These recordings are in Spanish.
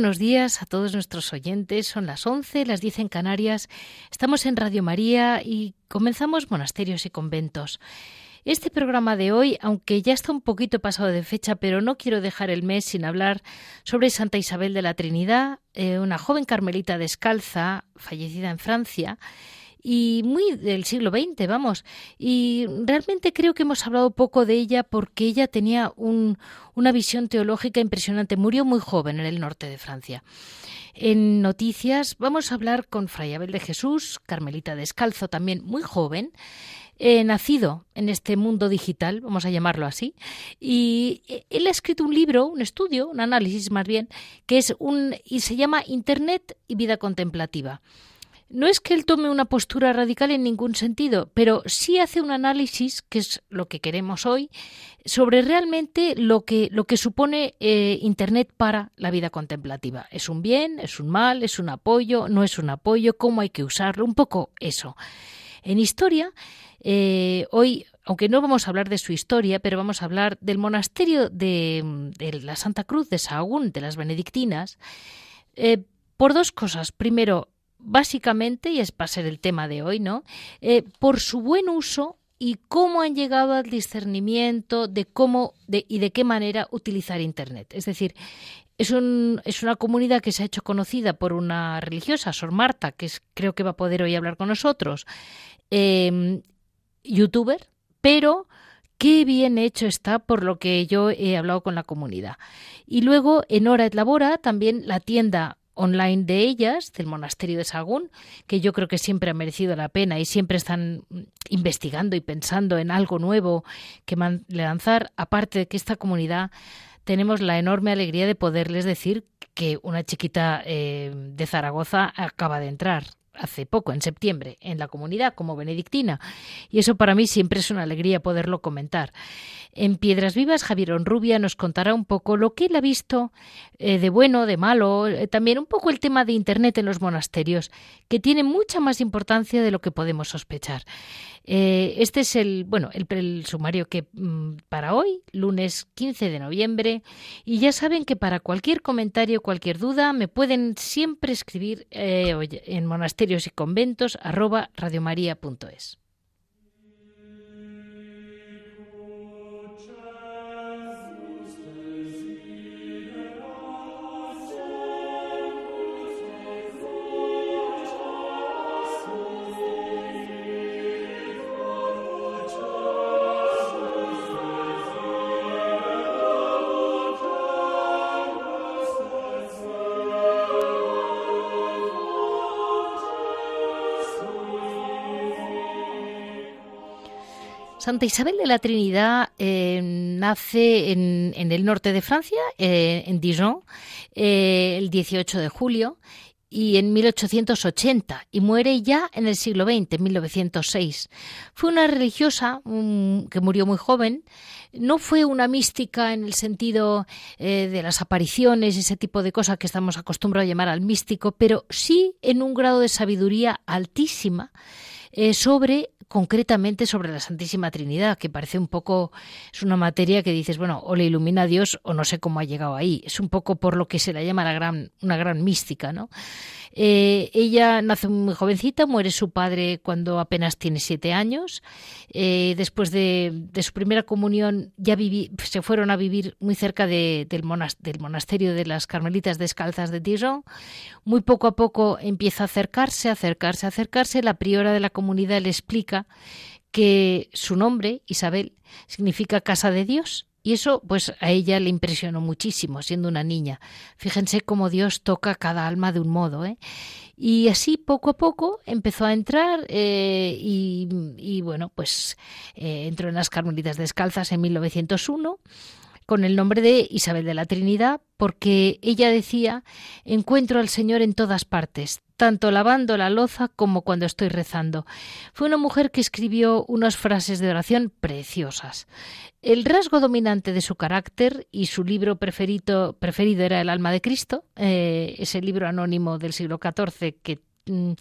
Buenos días a todos nuestros oyentes. Son las 11, las 10 en Canarias. Estamos en Radio María y comenzamos Monasterios y Conventos. Este programa de hoy, aunque ya está un poquito pasado de fecha, pero no quiero dejar el mes sin hablar sobre Santa Isabel de la Trinidad, eh, una joven carmelita descalza, fallecida en Francia, y muy del siglo XX, vamos. Y realmente creo que hemos hablado poco de ella porque ella tenía un, una visión teológica impresionante. Murió muy joven en el norte de Francia. En noticias vamos a hablar con Fray Abel de Jesús, Carmelita Descalzo, también muy joven, eh, nacido en este mundo digital, vamos a llamarlo así, y él ha escrito un libro, un estudio, un análisis más bien, que es un y se llama Internet y vida contemplativa. No es que él tome una postura radical en ningún sentido, pero sí hace un análisis, que es lo que queremos hoy, sobre realmente lo que, lo que supone eh, Internet para la vida contemplativa. ¿Es un bien? ¿Es un mal? ¿Es un apoyo? ¿No es un apoyo? ¿Cómo hay que usarlo? Un poco eso. En historia, eh, hoy, aunque no vamos a hablar de su historia, pero vamos a hablar del monasterio de, la Santa Cruz de Sahagún, de las Benedictinas, eh, por dos cosas. Primero, básicamente, y es para ser el tema de hoy, ¿no? Eh, por su buen uso y cómo han llegado al discernimiento de cómo y de qué manera utilizar Internet. Es decir, es, un, es, una comunidad que se ha hecho conocida por una religiosa, Sor Marta, que es, creo que va a poder hoy hablar con nosotros, eh, youtuber, pero qué bien hecho está por lo que yo he hablado con la comunidad. Y luego en Hora et Labora también la tienda online de ellas, del monasterio de Sagún, que yo creo que siempre ha merecido la pena y siempre están investigando y pensando en algo nuevo que lanzar, aparte de que esta comunidad tenemos la enorme alegría de poderles decir que una chiquita eh, de Zaragoza acaba de entrar hace poco, en septiembre, en la comunidad como benedictina. Y eso para mí siempre es una alegría poderlo comentar. En Piedras Vivas, Javier Onrubia nos contará un poco lo que él ha visto eh, de bueno, de malo, eh, también un poco el tema de Internet en los monasterios, que tiene mucha más importancia de lo que podemos sospechar. Eh, este es el, bueno, el, sumario que mm, para hoy, lunes 15 de noviembre, y ya saben que para cualquier comentario, cualquier duda, me pueden siempre escribir en monasterios y conventos arroba radiomaria.es. Isabel de la Trinidad eh, nace en, el norte de Francia, eh, en Dijon, eh, el 18 de julio y en 1880 y muere ya en el siglo XX, en 1906. Fue una religiosa que murió muy joven. No fue una mística en el sentido de las apariciones, ese tipo de cosas que estamos acostumbrados a llamar al místico, pero sí en un grado de sabiduría altísima sobre concretamente sobre la Santísima Trinidad, que parece un poco, es una materia que dices, bueno, o le ilumina a Dios o no sé cómo ha llegado ahí. Es un poco por lo que se la llama la gran, una gran mística, ¿no? Eh, ella nace muy jovencita, muere su padre cuando apenas tiene siete años. Eh, después de, su primera comunión ya se fueron a vivir muy cerca del, monasterio de las Carmelitas Descalzas de Dijon. Muy poco a poco empieza a acercarse, acercarse, acercarse. La priora de la comunidad le explica que su nombre, Isabel, significa casa de Dios y eso, pues, a ella le impresionó muchísimo, siendo una niña. Fíjense cómo Dios toca cada alma de un modo, ¿eh? Y así, poco a poco, empezó a entrar eh, y, bueno, pues eh, entró en las Carmelitas Descalzas en 1901 con el nombre de Isabel de la Trinidad, porque ella decía, encuentro al Señor en todas partes, tanto lavando la loza como cuando estoy rezando. Fue una mujer que escribió unas frases de oración preciosas. El rasgo dominante de su carácter y su libro preferido, preferido era El alma de Cristo, eh, ese libro anónimo del siglo XIV que mm,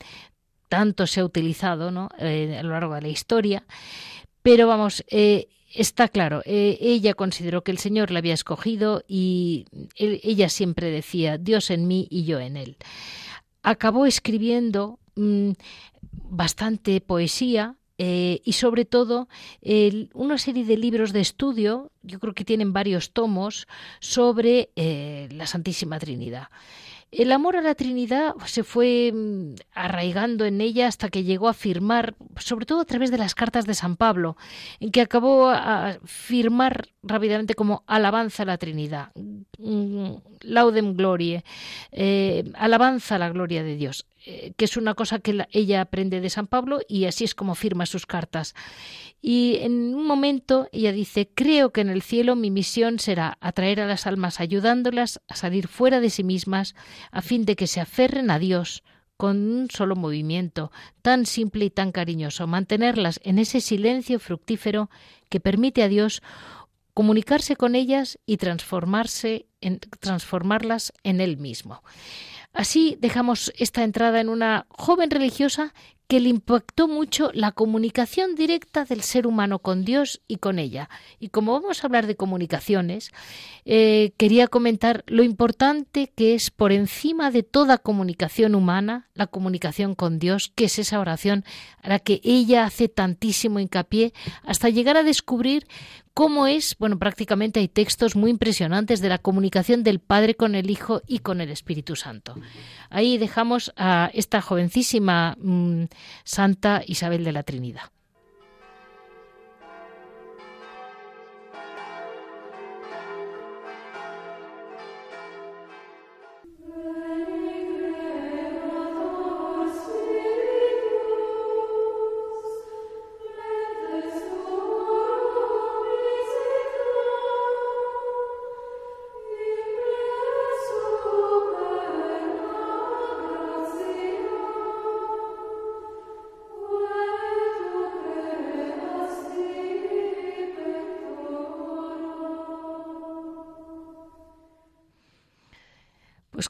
tanto se ha utilizado ¿no? Eh, a lo largo de la historia. Pero vamos, eh, está claro, eh, ella consideró que el Señor la había escogido y ella siempre decía, Dios en mí y yo en él. Acabó escribiendo mm, bastante poesía, eh, y sobre todo una serie de libros de estudio, yo creo que tienen varios tomos, sobre eh, la Santísima Trinidad. El amor a la Trinidad se fue mm, arraigando en ella hasta que llegó a firmar, sobre todo a través de las cartas de San Pablo, que acabó a firmar rápidamente como alabanza a la Trinidad, mm, laudem glorie, eh, alabanza a la gloria de Dios. Eh, que es una cosa que ella aprende de San Pablo y así es como firma sus cartas. Y en un momento ella dice, creo que en el cielo mi misión será atraer a las almas ayudándolas a salir fuera de sí mismas a fin de que se aferren a Dios con un solo movimiento, tan simple y tan cariñoso, mantenerlas en ese silencio fructífero que permite a Dios comunicarse con ellas y transformarse en, transformarlas en Él mismo. Así dejamos esta entrada en una joven religiosa que le impactó mucho la comunicación directa del ser humano con Dios y con ella. Y como vamos a hablar de comunicaciones, eh, quería comentar lo importante que es por encima de toda comunicación humana, la comunicación con Dios, que es esa oración a la que ella hace tantísimo hincapié, hasta llegar a descubrir cómo es, bueno, prácticamente hay textos muy impresionantes de la comunicación del Padre con el Hijo y con el Espíritu Santo. Ahí dejamos a esta jovencísima mm, Santa Isabel de la Trinidad.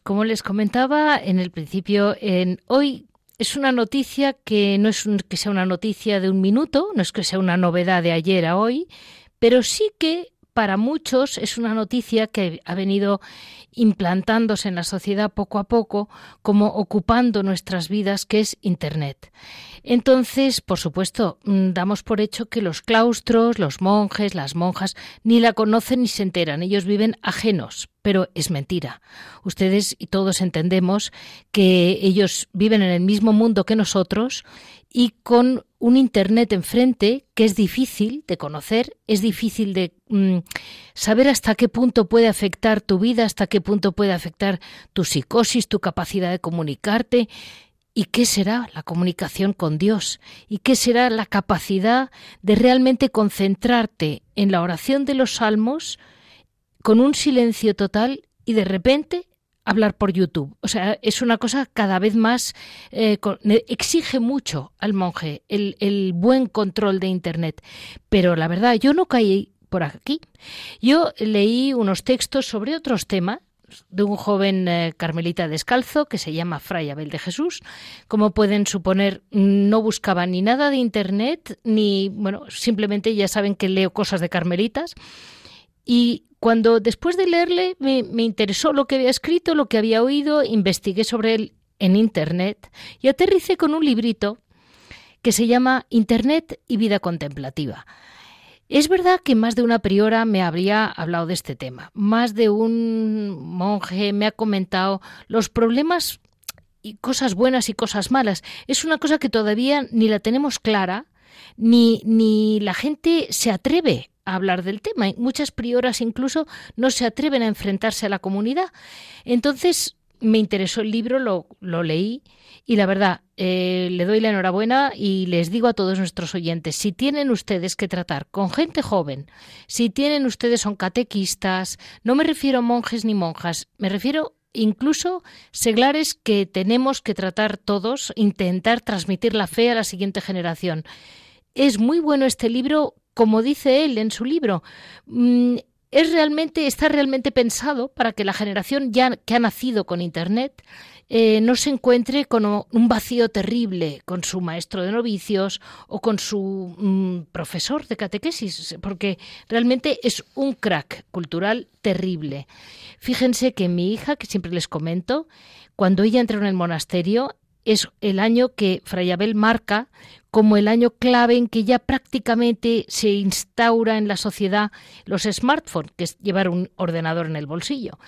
Como les comentaba en el principio, en hoy es una noticia que no es que sea una noticia de un minuto, no es que sea una novedad de ayer a hoy, pero sí que para muchos es una noticia que ha venido implantándose en la sociedad poco a poco, como ocupando nuestras vidas, que es Internet. Entonces, por supuesto, mm, damos por hecho que los claustros, los monjes, las monjas, ni la conocen ni se enteran, ellos viven ajenos, pero es mentira. Ustedes y todos entendemos que ellos viven en el mismo mundo que nosotros y con un Internet enfrente que es difícil de conocer, es difícil de mm, saber hasta qué punto puede afectar tu vida, hasta qué punto puede afectar tu psicosis, tu capacidad de comunicarte ¿Y qué será la comunicación con Dios? ¿Y qué será la capacidad de realmente concentrarte en la oración de los salmos con un silencio total y de repente hablar por YouTube? O sea, es una cosa cada vez más... Eh, exige mucho al monje el, el buen control de Internet. Pero la verdad, yo no caí por aquí. Yo leí unos textos sobre otros temas de un joven eh, carmelita descalzo que se llama Fray Abel de Jesús. Como pueden suponer, no buscaba ni nada de internet, ni, bueno, simplemente ya saben que leo cosas de carmelitas. Y cuando después de leerle me, interesó lo que había escrito, lo que había oído, investigué sobre él en Internet y aterricé con un librito que se llama Internet y vida contemplativa. Es verdad que más de una priora me habría hablado de este tema. Más de un monje me ha comentado los problemas y cosas buenas y cosas malas. Es una cosa que todavía ni la tenemos clara, ni, ni la gente se atreve hablar del tema. Muchas prioras incluso no se atreven a enfrentarse a la comunidad. Entonces me interesó el libro, lo, lo leí y la verdad, eh, le doy la enhorabuena y les digo a todos nuestros oyentes, si tienen ustedes que tratar con gente joven, si tienen ustedes son catequistas, no me refiero a monjes ni monjas, me refiero incluso seglares que tenemos que tratar todos, intentar transmitir la fe a la siguiente generación. Es muy bueno este libro, como dice él en su libro. Mm, está realmente pensado para que la generación ya que ha nacido con Internet eh, no se encuentre con un vacío terrible con su maestro de novicios o con su mm, profesor de catequesis, porque realmente es un crack cultural terrible. Fíjense que mi hija, que siempre les comento, cuando ella entró en el monasterio, es el año que Fray Abel marca como el año clave en que ya prácticamente se instaura en la sociedad los smartphones, que es llevar un ordenador en el bolsillo.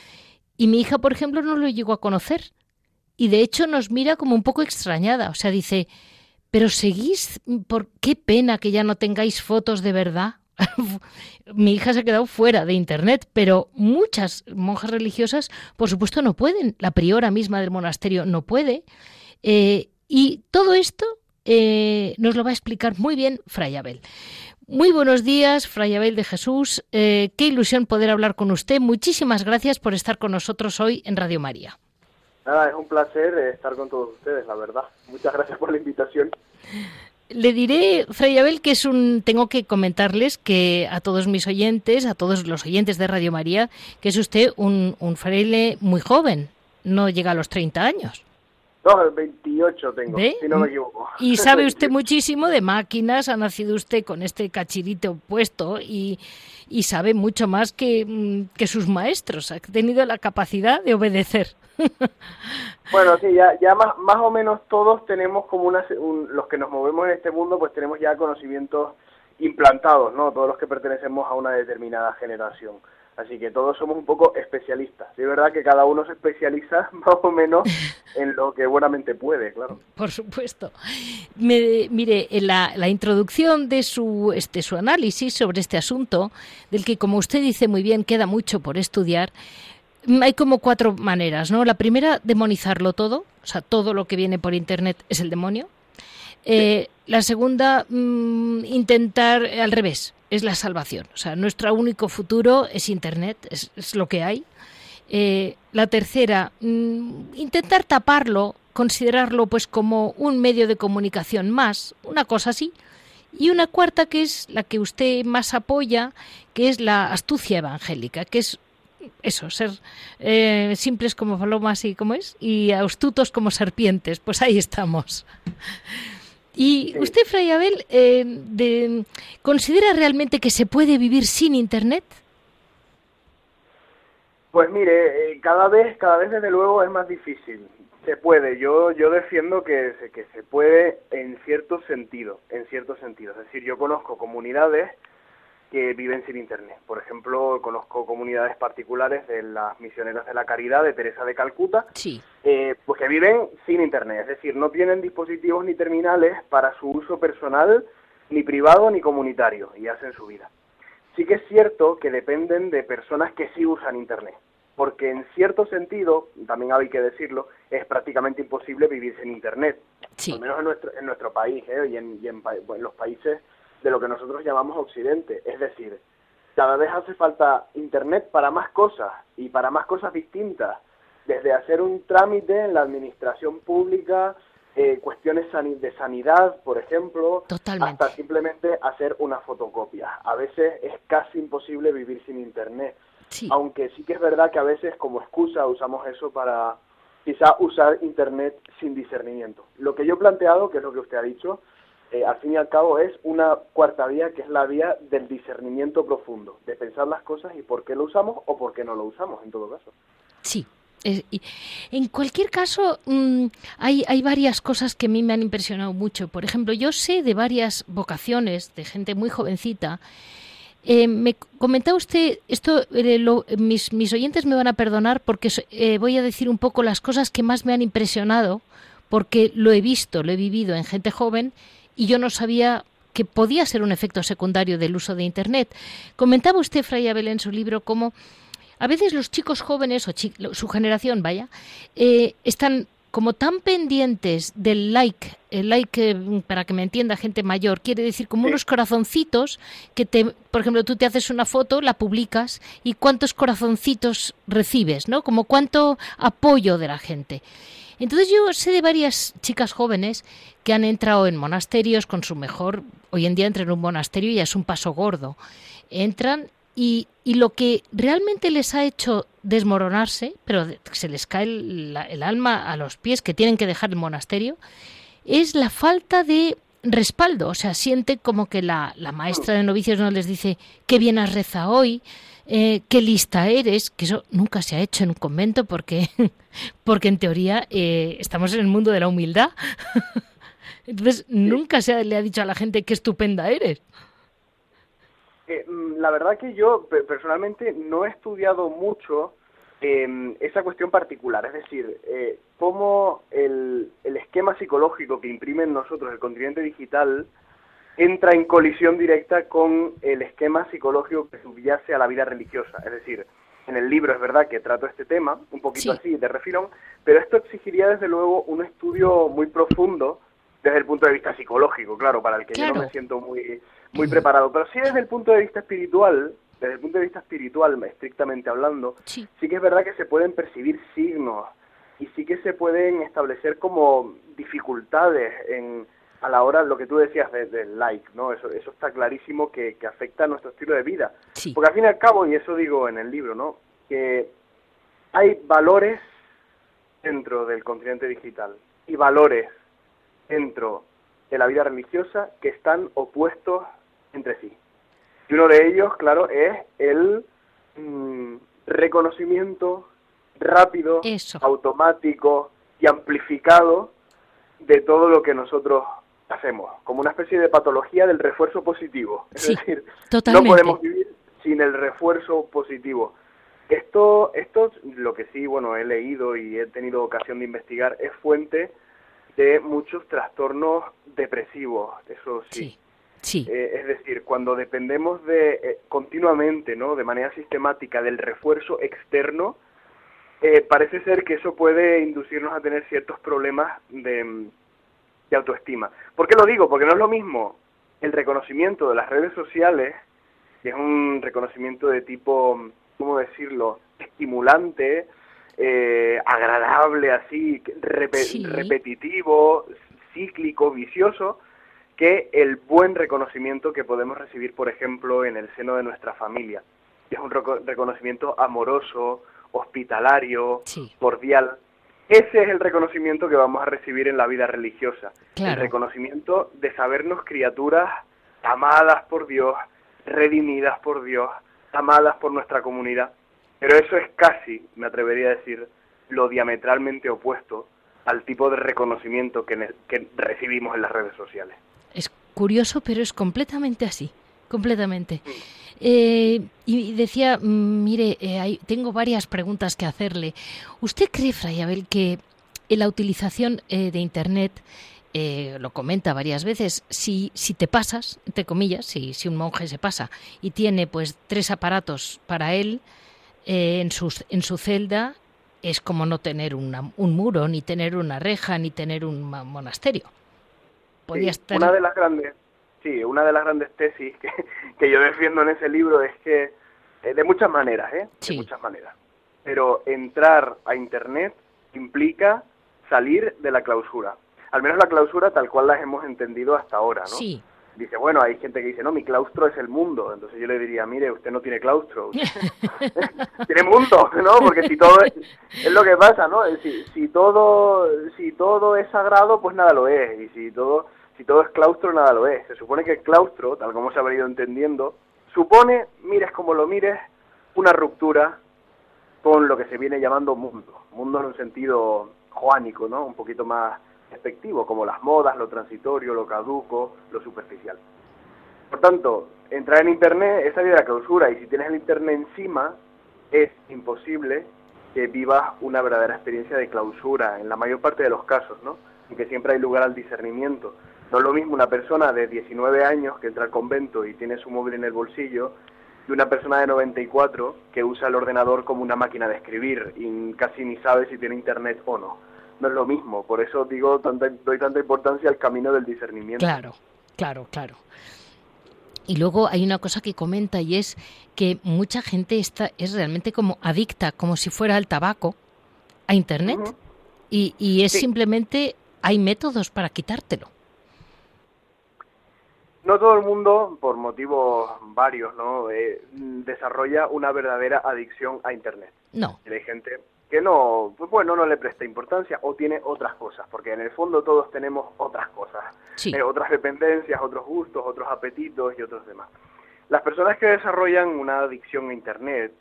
Y mi hija, por ejemplo, no lo llegó a conocer y de hecho nos mira como un poco extrañada. O sea, dice, pero seguís, por qué pena que ya no tengáis fotos de verdad. Mi hija se ha quedado fuera de Internet, pero muchas monjas religiosas, por supuesto, no pueden. La priora misma del monasterio no puede. Eh, y todo esto eh, nos lo va a explicar muy bien Fray Abel. Muy buenos días, Fray Abel de Jesús. Eh, qué ilusión poder hablar con usted. Muchísimas gracias por estar con nosotros hoy en Radio María. Nada, es un placer estar con todos ustedes, la verdad. Muchas gracias por la invitación. Le diré, Fray Abel, que es un. Tengo que comentarles que a todos mis oyentes, a todos los oyentes de Radio María, que es usted un, un fraile muy joven. No llega a los 30 años. No, 28 tengo, si no me equivoco. Y sabe usted muchísimo de máquinas, ha nacido usted con este cachirito puesto y, y sabe mucho más que, mm, que sus maestros. Ha tenido la capacidad de obedecer. Bueno, sí, ya, ya más, más o menos todos tenemos como una, los que nos movemos en este mundo, pues tenemos ya conocimientos implantados, ¿no? Todos los que pertenecemos a una determinada generación. Así que todos somos un poco especialistas. Es verdad que cada uno se especializa más o menos en lo que buenamente puede, claro. Por supuesto. mire, en la, la, introducción de su, este, su análisis sobre este asunto, del que, como usted dice muy bien, queda mucho por estudiar, hay como cuatro maneras, ¿no? La primera, demonizarlo todo, o sea, todo lo que viene por Internet es el demonio. Eh, la segunda, mm, intentar al revés, es la salvación. O sea, nuestro único futuro es Internet, es, lo que hay. Eh, la tercera, mm, intentar taparlo, considerarlo pues como un medio de comunicación más, una cosa así. Y una cuarta que es la que usted más apoya, que es la astucia evangélica, que es eso, ser eh, simples como palomas y como es, y astutos como serpientes. Pues ahí estamos. ¿Y usted, Fray Abel, eh, de, considera realmente que se puede vivir sin Internet? Pues mire, eh, cada vez, cada vez desde luego es más difícil. Se puede. Yo, yo defiendo que, que se puede en cierto sentido, en cierto sentido. Es decir, yo conozco comunidades que viven sin Internet. Por ejemplo, conozco comunidades particulares de las misioneras de la caridad de Teresa de Calcuta, sí. eh, pues que viven sin Internet, es decir, no tienen dispositivos ni terminales para su uso personal, ni privado ni comunitario, y hacen su vida. Sí que es cierto que dependen de personas que sí usan Internet, porque en cierto sentido, también hay que decirlo, es prácticamente imposible vivir sin Internet, sí. al menos en nuestro, en nuestro país ¿eh? y, en, y en, en los países de lo que nosotros llamamos Occidente. Es decir, cada vez hace falta Internet para más cosas y para más cosas distintas, desde hacer un trámite en la administración pública, eh, cuestiones de sanidad, por ejemplo, hasta simplemente hacer una fotocopia. A veces es casi imposible vivir sin Internet, aunque sí que es verdad que a veces como excusa usamos eso para quizá usar Internet sin discernimiento. Lo que yo he planteado, que es lo que usted ha dicho, eh, al fin y al cabo es una cuarta vía que es la vía del discernimiento profundo, de pensar las cosas y por qué lo usamos o por qué no lo usamos en todo caso. Sí, en cualquier caso, mm, hay, hay varias cosas que a mí me han impresionado mucho. Por ejemplo, yo sé de varias vocaciones de gente muy jovencita. Eh, me comentaba usted, esto eh, mis, mis, oyentes me van a perdonar porque eh, voy a decir un poco las cosas que más me han impresionado, porque lo he visto, lo he vivido en gente joven y yo no sabía que podía ser un efecto secundario del uso de Internet. Comentaba usted, Fray Abel, en su libro cómo a veces los chicos jóvenes, o su generación, vaya, eh, están como tan pendientes del like, el like, eh, para que me entienda gente mayor, quiere decir como unos corazoncitos que te, por ejemplo, tú te haces una foto, la publicas y cuántos corazoncitos recibes, ¿no? Como cuánto apoyo de la gente. Entonces yo sé de varias chicas jóvenes que han entrado en monasterios con su mejor, hoy en día entrar en un monasterio ya es un paso gordo. Entran y, y, lo que realmente les ha hecho desmoronarse, pero se les cae el, alma a los pies que tienen que dejar el monasterio, es la falta de respaldo. O sea, siente como que la, la maestra de novicios no les dice qué bien has rezado hoy, eh, qué lista eres, que eso nunca se ha hecho en un convento porque, porque en teoría eh, estamos en el mundo de la humildad. Entonces, nunca se le ha dicho a la gente qué estupenda eres. Eh, mm, la verdad que yo personalmente no he estudiado mucho eh, esa cuestión particular, es decir, eh, cómo el, el, esquema psicológico que imprime en nosotros el continente digital entra en colisión directa con el esquema psicológico que subyace a la vida religiosa. Es decir, en el libro es verdad que trato este tema, un poquito así, de refilón, pero esto exigiría desde luego un estudio muy profundo desde el punto de vista psicológico, claro, para el que yo no me siento muy muy preparado. Pero sí desde el punto de vista espiritual, desde el punto de vista espiritual, estrictamente hablando, sí. que es verdad que se pueden percibir signos y sí que se pueden establecer como dificultades en a la hora lo que tú decías del like, ¿no? Eso, eso está clarísimo que, que afecta a nuestro estilo de vida. Porque al fin y al cabo, y eso digo en el libro, ¿no? Que hay valores dentro del continente digital y valores dentro de la vida religiosa que están opuestos entre sí. Y uno de ellos, claro, es el mm, reconocimiento rápido, automático y amplificado de todo lo que nosotros hacemos, como una especie de patología del refuerzo positivo. Es decir, no podemos vivir sin el refuerzo positivo. Esto, esto, lo que sí, bueno, he leído y he tenido ocasión de investigar, es fuente de muchos trastornos depresivos, eso sí. Sí. Eh, es decir, cuando dependemos de eh, continuamente, ¿no? De manera sistemática del refuerzo externo, eh, parece ser que eso puede inducirnos a tener ciertos problemas de, de autoestima. ¿Por qué lo digo? Porque no es lo mismo el reconocimiento de las redes sociales, que es un reconocimiento de tipo, ¿cómo decirlo?, estimulante, agradable, así, repetitivo, cíclico, vicioso, que el buen reconocimiento que podemos recibir, por ejemplo, en el seno de nuestra familia. Es un reconocimiento amoroso, hospitalario, cordial. Ese es el reconocimiento que vamos a recibir en la vida religiosa. El reconocimiento de sabernos criaturas amadas por Dios, redimidas por Dios, amadas por nuestra comunidad. Pero eso es casi, me atrevería a decir, lo diametralmente opuesto al tipo de reconocimiento que recibimos en las redes sociales. Es curioso, pero es completamente así, completamente. Eh, y decía, mm, mire, eh, tengo varias preguntas que hacerle. ¿Usted cree, Fray Abel, que en la utilización eh, de Internet, lo comenta varias veces, si, si te pasas, entre comillas, si, si un monje se pasa y tiene pues tres aparatos para él en, sus, en su celda, es como no tener un muro, ni tener una reja, ni tener un monasterio? Una de las grandes, sí, una de las grandes tesis que, que yo defiendo en ese libro es que, eh, de muchas maneras, ¿eh? De muchas maneras. Pero entrar a Internet implica salir de la clausura. Al menos la clausura tal cual las hemos entendido hasta ahora, ¿no? Sí. Dice, bueno, hay gente que dice, no, mi claustro es el mundo. Entonces yo le diría, mire, usted no tiene claustro. tiene mundo, ¿no? Porque si todo es, es lo que pasa, ¿no? Si, si, todo, si todo es sagrado, pues nada lo es. Y si todo si todo es claustro, nada lo es. Se supone que el claustro, tal como se ha venido entendiendo, supone, mires como lo mires, una ruptura con lo que se viene llamando mundo. Mundo en un sentido joánico, ¿no? Un poquito más efectivo, como las modas, lo transitorio, lo caduco, lo superficial. Por tanto, entrar en Internet es salir de la clausura y si tienes el Internet encima, es imposible que vivas una verdadera experiencia de clausura, en la mayor parte de los casos, ¿no? Y que siempre hay lugar al discernimiento. No es lo mismo una persona de 19 años que entra al convento y tiene su móvil en el bolsillo y una persona de 94 que usa el ordenador como una máquina de escribir y casi ni sabe si tiene internet o no. No es lo mismo, por eso digo tanta, doy tanta importancia al camino del discernimiento. Claro, claro, claro. Y luego hay una cosa que comenta y es que mucha gente está es realmente como adicta, como si fuera al tabaco, a internet. y, y, es simplemente hay métodos para quitártelo. No todo el mundo, por motivos varios, ¿no? Eh, desarrolla una verdadera adicción a Internet. No. hay gente que no, pues bueno, no le presta importancia o tiene otras cosas, porque en el fondo todos tenemos otras cosas, eh, otras dependencias, otros gustos, otros apetitos y otros demás. Las personas que desarrollan una adicción a Internet,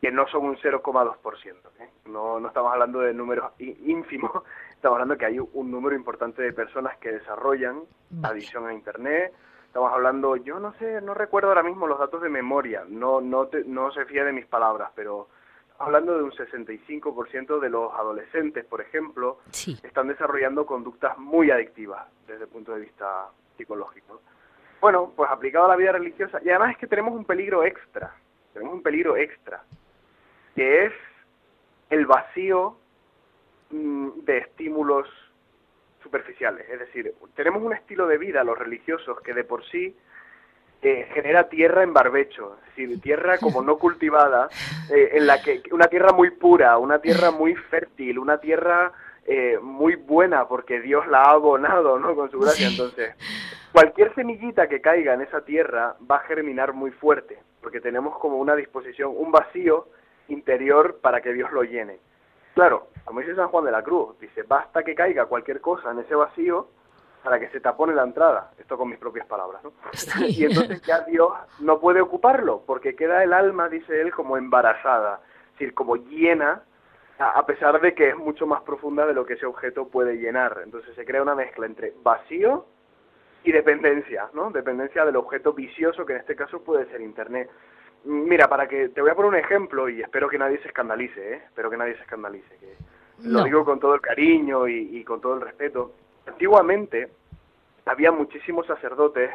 que no son un 0,2%, ¿eh? no, no estamos hablando de números ínfimos, estamos hablando que hay un número importante de personas que desarrollan adicción a Internet, estamos hablando, yo no sé, no recuerdo ahora mismo los datos de memoria, no, no, no se fía de mis palabras, pero hablando de un 65% de los adolescentes, por ejemplo, están desarrollando conductas muy adictivas desde el punto de vista psicológico. Bueno, pues aplicado a la vida religiosa, y además es que tenemos un peligro extra, tenemos un peligro extra, que es el vacío de estímulos superficiales. Es decir, tenemos un estilo de vida, los religiosos, que de por sí genera tierra en barbecho, es decir, tierra como no cultivada, eh, en la que una tierra muy pura, una tierra muy fértil, una tierra eh, muy buena porque Dios la ha abonado, ¿no? Con su gracia. Entonces, cualquier semillita que caiga en esa tierra va a germinar muy fuerte, porque tenemos como una disposición, un vacío interior para que Dios lo llene. Claro, como dice San Juan de la Cruz, dice, basta que caiga cualquier cosa en ese vacío para que se tapone la entrada, esto con mis propias palabras, ¿no? Y entonces ya Dios no puede ocuparlo, porque queda el alma, dice él, como embarazada, es decir, como llena, a pesar de que es mucho más profunda de lo que ese objeto puede llenar. Entonces se crea una mezcla entre vacío y dependencia, ¿no? Dependencia del objeto vicioso, que en este caso puede ser Internet. Mira, para que te voy a poner un ejemplo y espero que nadie se escandalice, ¿eh? Espero que nadie se escandalice, que lo digo con todo el cariño y con todo el respeto Antiguamente había muchísimos sacerdotes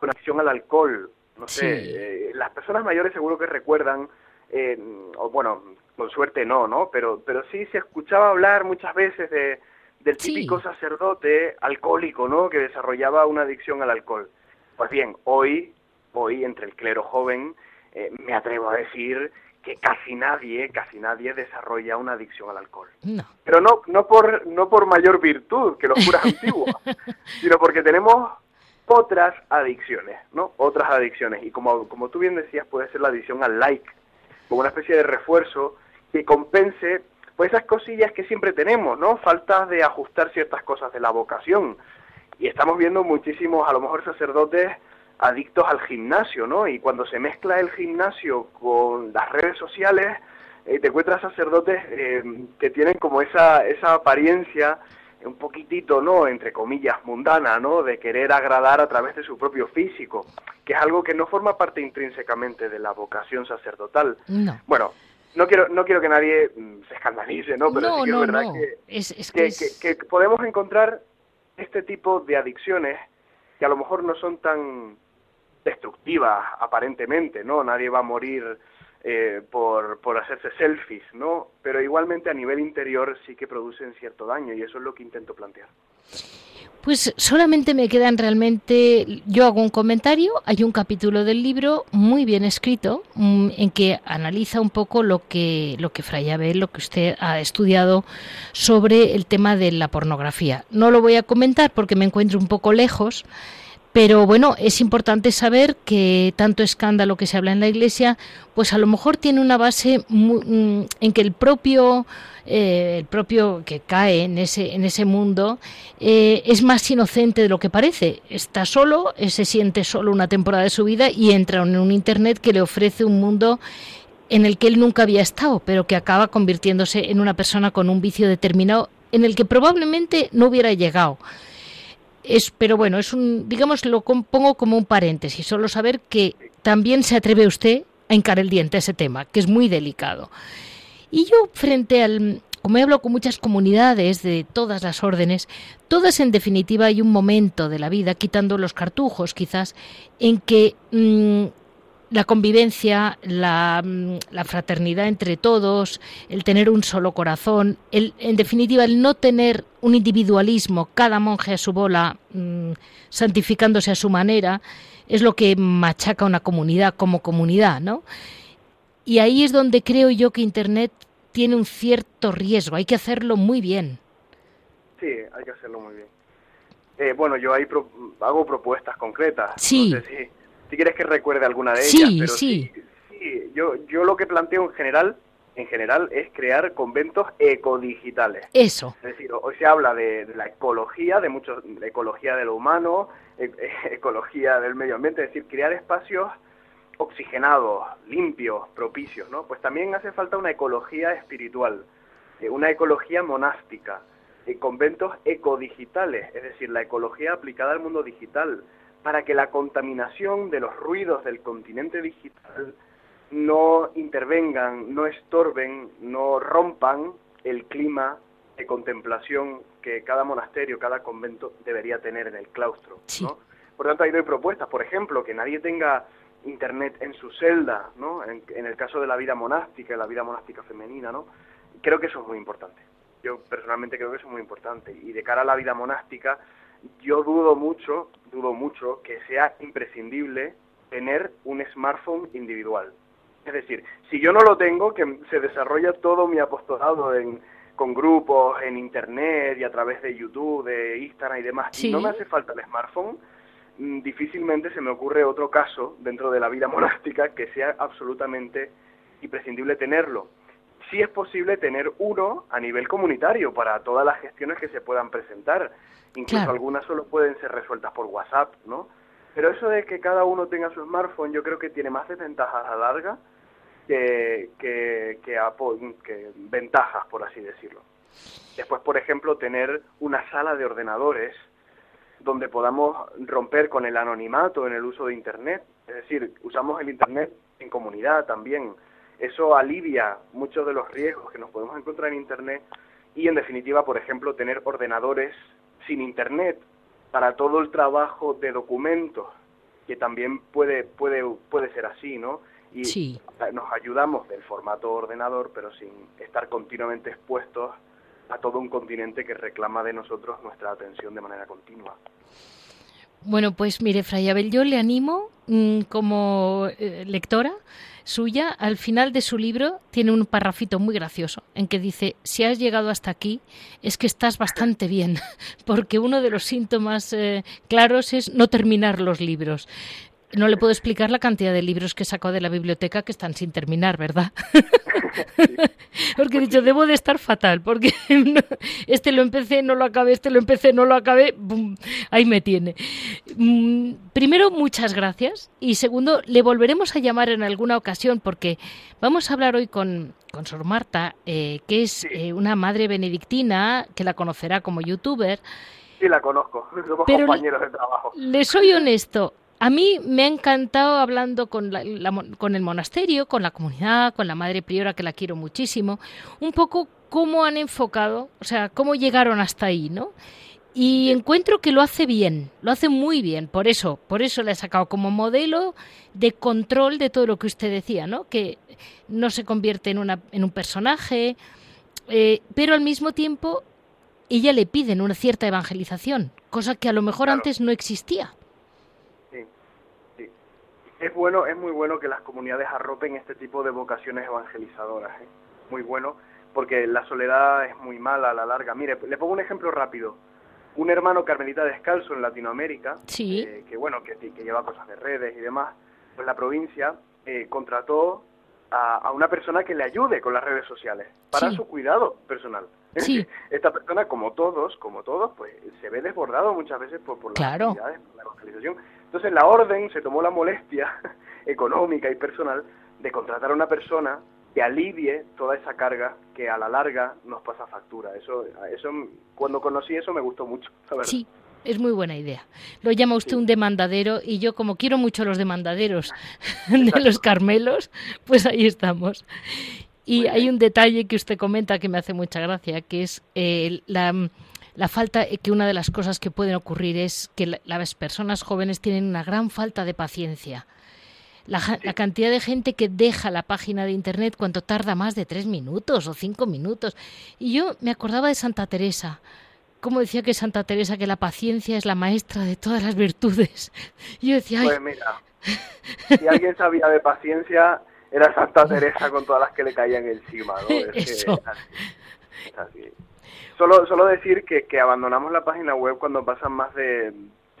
con acción al alcohol. No sé, eh, las personas mayores seguro que recuerdan, eh, o bueno, con suerte no, ¿no? Pero, pero sí se escuchaba hablar muchas veces de, del típico sacerdote alcohólico, ¿no? Que desarrollaba una adicción al alcohol. Pues bien, hoy, hoy entre el clero joven, eh, me atrevo a decir que casi nadie, casi nadie desarrolla una adicción al alcohol. Pero no, no por, no por mayor virtud que los curas antiguos, sino porque tenemos otras adicciones, ¿no? Otras adicciones. Y como, como tú bien decías, puede ser la adicción al like, como una especie de refuerzo que compense pues esas cosillas que siempre tenemos, ¿no? Falta de ajustar ciertas cosas de la vocación. Y estamos viendo muchísimos, a lo mejor sacerdotes adictos al gimnasio, ¿no? Y cuando se mezcla el gimnasio con las redes sociales, eh, te encuentras sacerdotes eh, que tienen como esa, esa apariencia un poquitito, ¿no? Entre comillas, mundana, ¿no? De querer agradar a través de su propio físico, que es algo que no forma parte intrínsecamente de la vocación sacerdotal. Bueno, no quiero, no quiero que nadie mm, se escandalice, ¿no? Pero sí que es verdad que, que podemos encontrar este tipo de adicciones que a lo mejor no son tan destructiva, aparentemente, ¿no? Nadie va a morir eh, por, por hacerse selfies, ¿no? Pero igualmente a nivel interior sí que producen cierto daño y eso es lo que intento plantear. Pues solamente me quedan realmente, yo hago un comentario, hay un capítulo del libro muy bien escrito mm, en que analiza un poco lo que, lo que Fray lo que usted ha estudiado sobre el tema de la pornografía. No lo voy a comentar porque me encuentro un poco lejos, pero bueno, es importante saber que tanto escándalo que se habla en la Iglesia, pues a lo mejor tiene una base mm, en que el propio, eh, el propio que cae en ese, en ese mundo eh, es más inocente de lo que parece. Está solo, eh, se siente solo una temporada de su vida y entra en un Internet que le ofrece un mundo en el que él nunca había estado, pero que acaba convirtiéndose en una persona con un vicio determinado en el que probablemente no hubiera llegado. Es, pero bueno, es un, digamos, lo pongo como un paréntesis, solo saber que también se atreve usted a hincar el diente a ese tema, que es muy delicado. Y yo, frente al, como he hablado con muchas comunidades de todas las órdenes, todas en definitiva hay un momento de la vida, quitando los cartujos quizás, en que mm, la convivencia, la, mm, la, fraternidad entre todos, el tener un solo corazón, el, en definitiva el no tener un individualismo, cada monje a su bola, mm, santificándose a su manera, es lo que machaca una comunidad como comunidad, ¿no? Y ahí es donde creo yo que Internet tiene un cierto riesgo, hay que hacerlo muy bien. Sí, hay que hacerlo muy bien. Eh, bueno, yo ahí hago propuestas concretas. Sí. No sé si, quieres que recuerde alguna de ellas. Pero sí, sí. Yo, yo lo que planteo en general, en general, es crear conventos ecodigitales. Eso. Es decir, hoy se habla de, la ecología, de muchos, de ecología de lo humano, e, ecología del medio ambiente, es decir, crear espacios oxigenados, limpios, propicios, ¿no? Pues también hace falta una ecología espiritual, eh, una ecología monástica, eh, conventos ecodigitales, es decir, la ecología aplicada al mundo digital, para que la contaminación de los ruidos del continente digital no intervengan, no estorben, no rompan el clima de contemplación que cada monasterio, cada convento debería tener en el claustro. ¿no? Por tanto, ahí doy propuestas, por ejemplo, que nadie tenga internet en su celda, ¿no? En, el caso de la vida monástica, la vida monástica femenina, ¿no? Creo que eso es muy importante. Yo personalmente creo que eso es muy importante. Y de cara a la vida monástica, yo dudo mucho, dudo mucho que sea imprescindible tener un smartphone individual. Es decir, si yo no lo tengo, que se desarrolla todo mi apostolado en, con grupos, en internet y a través de YouTube, de Instagram y demás, y no me hace falta el smartphone, Mm, difícilmente se me ocurre otro caso dentro de la vida monástica que sea absolutamente imprescindible tenerlo. Sí es posible tener uno a nivel comunitario para todas las gestiones que se puedan presentar. Incluso algunas solo pueden ser resueltas por WhatsApp, ¿no? Pero eso de que cada uno tenga su smartphone yo creo que tiene más desventajas a larga que, que, que ventajas, por así decirlo. Después, por ejemplo, tener una sala de ordenadores donde podamos romper con el anonimato en el uso de Internet. Es decir, usamos el Internet en comunidad también. Eso alivia muchos de los riesgos que nos podemos encontrar en Internet y, en definitiva, por ejemplo, tener ordenadores sin Internet para todo el trabajo de documentos, que también puede, puede, puede ser así, ¿no? Y nos ayudamos del formato ordenador, pero sin estar continuamente expuestos a todo un continente que reclama de nosotros nuestra atención de manera continua. Bueno, pues mire, Fray Abel, yo le animo mm, como eh, lectora suya, al final de su libro tiene un parrafito muy gracioso en que dice, si has llegado hasta aquí es que estás bastante bien, porque uno de los síntomas eh, claros es no terminar los libros. No le puedo explicar la cantidad de libros que sacó de la biblioteca que están sin terminar, ¿verdad? porque he dicho, debo de estar fatal, porque este lo empecé, no lo acabé, este lo empecé, no lo acabé, ahí me tiene. Mm, primero, muchas gracias. Y segundo, le volveremos a llamar en alguna ocasión, porque vamos a hablar hoy con, con Sor Marta, eh, que es eh, una madre benedictina, que la conocerá como youtuber. Sí, la conozco, somos compañeros de trabajo. Le soy honesto, a mí me ha encantado hablando con, con el monasterio, con la comunidad, con la madre priora, que la quiero muchísimo, un poco cómo han enfocado, o sea, cómo llegaron hasta ahí, ¿no? Y encuentro que lo hace bien, lo hace muy bien, por eso, por eso le he sacado como modelo de control de todo lo que usted decía, ¿no? Que no se convierte en, una, en un personaje, eh, pero al mismo tiempo ella le piden una cierta evangelización, cosa que a lo mejor antes no existía es bueno, es muy bueno que las comunidades arropen este tipo de vocaciones evangelizadoras, ¿eh? muy bueno, porque la soledad es muy mala a la larga. Mire, le pongo un ejemplo rápido. Un hermano carmelita descalzo en Latinoamérica, eh, que bueno, que, que, lleva cosas de redes y demás, pues la provincia eh, contrató a, una persona que le ayude con las redes sociales para su cuidado personal. Esta persona, como todos, como todos, pues se ve desbordado muchas veces por, por las actividades, por la evangelización. Entonces la orden se tomó la molestia económica y personal de contratar a una persona que alivie toda esa carga que a la larga nos pasa factura. Eso, eso cuando conocí eso me gustó mucho. Sí, es muy buena idea. Lo llama usted un demandadero y yo como quiero mucho los demandaderos de los Carmelos, pues ahí estamos. Y hay un detalle que usted comenta que me hace mucha gracia, que es eh, la, la, falta, eh, que una de las cosas que pueden ocurrir es que las personas jóvenes tienen una gran falta de paciencia. La, la, cantidad de gente que deja la página de internet cuando tarda más de tres minutos o cinco minutos. Y yo me acordaba de Santa Teresa como decía que Santa Teresa, que la paciencia es la maestra de todas las virtudes. Y yo decía, Pues mira, si alguien sabía de paciencia, era Santa Teresa con todas las que le caían encima, ¿no? Es Eso. Solo, solo decir que, que abandonamos la página web cuando pasan más de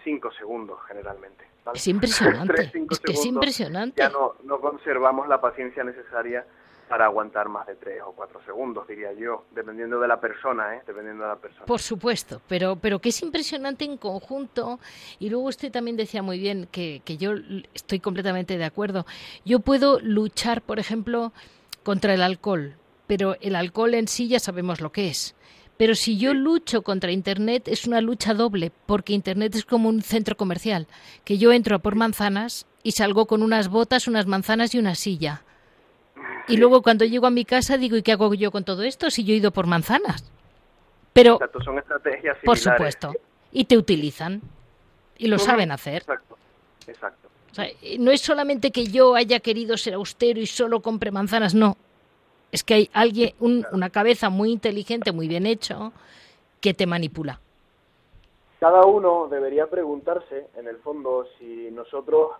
cinco segundos, generalmente. Es impresionante. es que es impresionante. Ya no, no conservamos la paciencia necesaria para aguantar más de tres o cuatro segundos, diría yo, dependiendo de la persona, ¿eh? dependiendo de la persona. Por supuesto, pero, pero que es impresionante en conjunto. Y luego usted también decía muy bien que, que yo estoy completamente de acuerdo. Yo puedo luchar, por ejemplo, contra el alcohol, pero el alcohol en sí ya sabemos lo que es. Pero si yo lucho contra Internet es una lucha doble, porque Internet es como un centro comercial, que yo entro a por manzanas y salgo con unas botas, unas manzanas y una silla. Y luego cuando llego a mi casa digo, ¿y qué hago yo con todo esto si yo he ido por manzanas? Pero, Exacto, son estrategias por supuesto, y te utilizan y lo saben hacer. Exacto, exacto. O sea, no es solamente que yo haya querido ser austero y solo compre manzanas, no. Es que hay alguien, un, una cabeza muy inteligente, muy bien hecho, que te manipula. Cada uno debería preguntarse, en el fondo, si nosotros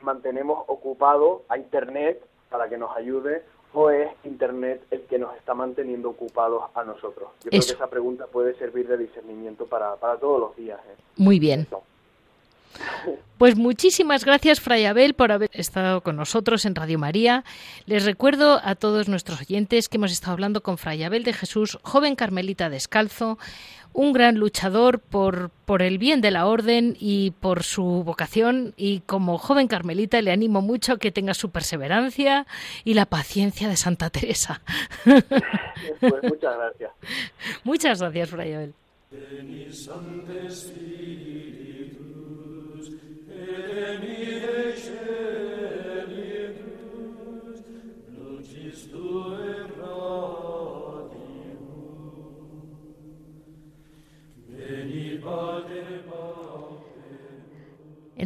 mantenemos ocupado a Internet para que nos ayude o es Internet el que nos está manteniendo ocupados a nosotros? Yo creo que esa pregunta puede servir de discernimiento para, para todos los días. ¿eh? Muy bien. Pues muchísimas gracias, Fray Abel, por haber estado con nosotros en Radio María. Les recuerdo a todos nuestros oyentes que hemos estado hablando con Fray Abel de Jesús, joven carmelita descalzo, un gran luchador por, por el bien de la orden y por su vocación. Y como joven carmelita le animo mucho a que tenga su perseverancia y la paciencia de Santa Teresa. Pues muchas gracias. Muchas gracias, Fray Abel.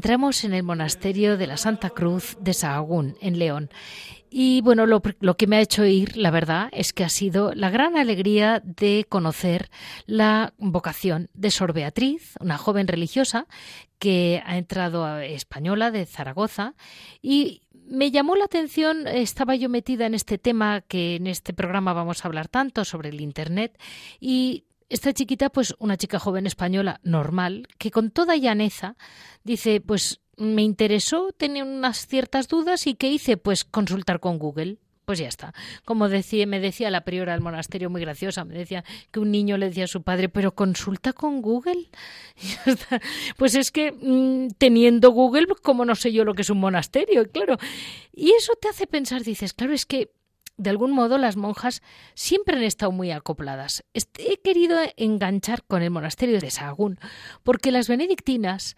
Entramos en el monasterio de la Santa Cruz de Sahagún, en León. Y bueno, lo, que me ha hecho ir, la verdad, es que ha sido la gran alegría de conocer la vocación de Sor Beatriz, una joven religiosa que ha entrado a española de Zaragoza y me llamó la atención, estaba yo metida en este tema que en este programa vamos a hablar tanto sobre el Internet y esta chiquita, pues una chica joven española normal, que con toda llaneza dice, pues me interesó, tenía unas ciertas dudas y ¿qué hice? Pues consultar con Google. Pues ya está. Como decía, me decía la priora del monasterio, muy graciosa, me decía que un niño le decía a su padre, pero consulta con Google. Pues es que mmm, teniendo Google, como no sé yo lo que es un monasterio, claro. Y eso te hace pensar, dices, claro, es que de algún modo las monjas siempre han estado muy acopladas. He querido enganchar con el monasterio de Sahagún, porque las benedictinas,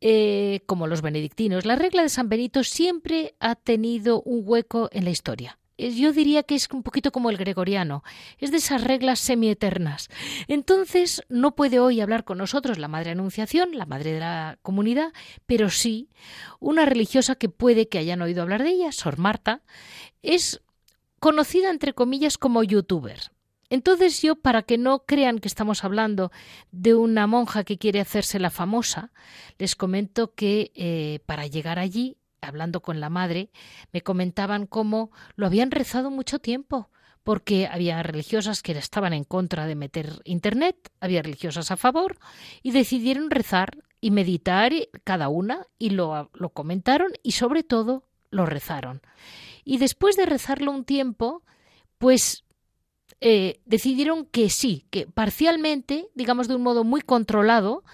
eh, como los benedictinos, la regla de San Benito siempre ha tenido un hueco en la historia yo diría que es un poquito como el gregoriano, es de esas reglas semieternas. Entonces, no puede hoy hablar con nosotros la Madre Anunciación, la Madre de la comunidad, pero sí una religiosa que puede que hayan oído hablar de ella, Sor Marta, es conocida entre comillas como youtuber. Entonces yo, para que no crean que estamos hablando de una monja que quiere hacerse la famosa, les comento que eh, para llegar allí, hablando con la madre, me comentaban cómo lo habían rezado mucho tiempo, porque había religiosas que estaban en contra de meter Internet, había religiosas a favor, y decidieron rezar y meditar cada una, y lo comentaron y sobre todo lo rezaron. Y después de rezarlo un tiempo, pues eh, decidieron que sí, que parcialmente, digamos de un modo muy controlado,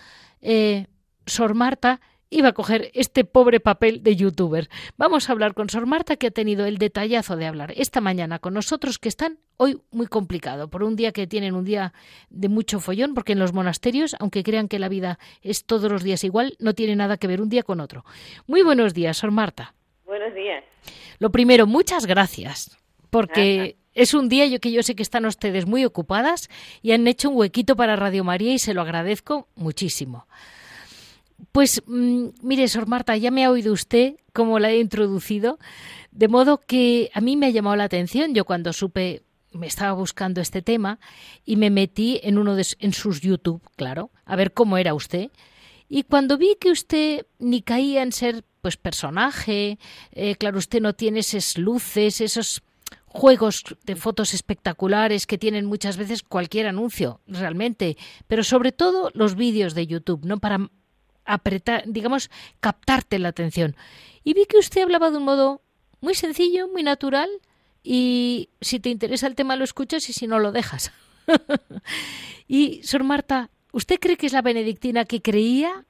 eh, Sor Marta iba a coger este pobre papel de youtuber. Vamos a hablar con Sor Marta, que ha tenido el detallazo de hablar esta mañana con nosotros, que están hoy muy complicado, por un día que tienen un día de mucho follón, porque en los monasterios, aunque crean que la vida es todos los días igual, no tiene nada que ver un día con otro. Muy buenos días, Sor Marta. Buenos días. Lo primero, muchas gracias, porque es un día yo que yo sé que están ustedes muy ocupadas y han hecho un huequito para Radio María y se lo agradezco muchísimo. Pues mm, mire, Sor Marta, ya me ha oído usted cómo la he introducido, de modo que a mí me ha llamado la atención. Yo cuando supe, me estaba buscando este tema y me metí en uno de en sus YouTube, claro, a ver cómo era usted. Y cuando vi que usted ni caía en ser pues personaje, eh, claro, usted no tiene esas luces, esos juegos de fotos espectaculares que tienen muchas veces cualquier anuncio, realmente, pero sobre todo los vídeos de YouTube, ¿no? Para apretar, digamos, captarte la atención. Y vi que usted hablaba de un modo muy sencillo, muy natural, y si te interesa el tema lo escuchas y si no lo dejas. y, Sor Marta, ¿usted cree que es la benedictina que creía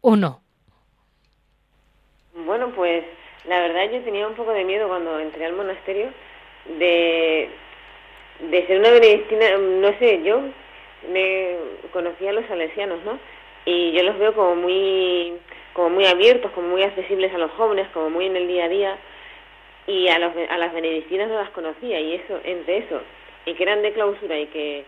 o no? Bueno, pues la verdad yo tenía un poco de miedo cuando entré al monasterio de, de ser una benedictina, no sé, yo me conocía a los salesianos, ¿no? y yo los veo como muy como muy abiertos, como muy accesibles a los jóvenes, como muy en el día a día y a, los, a las benedictinas no las conocía y eso entre eso y que eran de clausura y que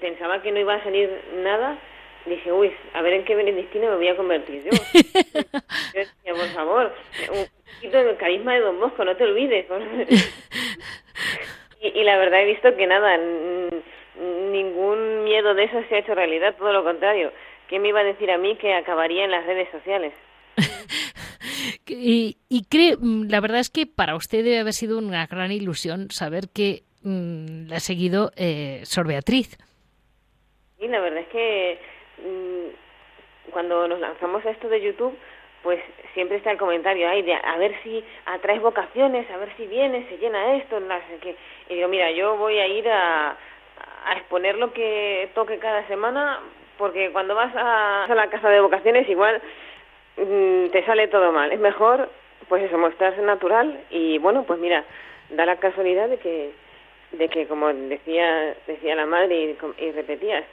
pensaba que no iba a salir nada dije uy a ver en qué benedictina me voy a convertir yo, yo decía, por favor un poquito de carisma de Don Bosco no te olvides y, y la verdad he visto que nada ningún miedo de eso se ha hecho realidad todo lo contrario ¿Quién me iba a decir a mí que acabaría en las redes sociales? y, y cree, mm, la verdad es que para usted debe haber sido una gran ilusión saber que mm, la ha seguido eh, Sor Beatriz. Sí, la verdad es que cuando nos lanzamos a esto de YouTube, pues siempre está el comentario ahí de a ver si atraes vocaciones, a ver si viene, se llena esto, sé qué. Y digo, mira, yo voy a ir a, a exponer lo que toque cada semana porque cuando vas a, la casa de vocaciones igual mm, te sale todo mal. Es mejor, pues eso, mostrarse natural y bueno, pues mira, da la casualidad de que, de que como decía, decía la madre y, repetías,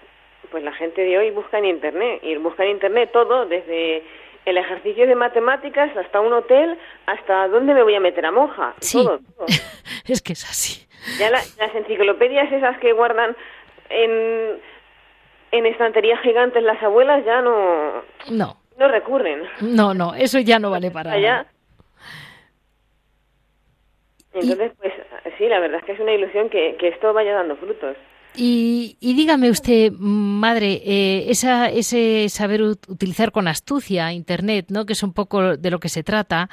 pues la gente de hoy busca en Internet y busca en Internet todo, desde el ejercicio de matemáticas hasta un hotel, hasta dónde me voy a meter a monja. Sí. Todo, es que es así. Ya las enciclopedias esas que guardan en en estanterías gigantes las abuelas ya no no no recurren no no eso ya no vale para nada entonces pues sí la verdad es que es una ilusión que, que esto vaya dando frutos y, y dígame usted, madre, eh, esa, ese saber utilizar con astucia Internet, ¿no? que es un poco de lo que se trata,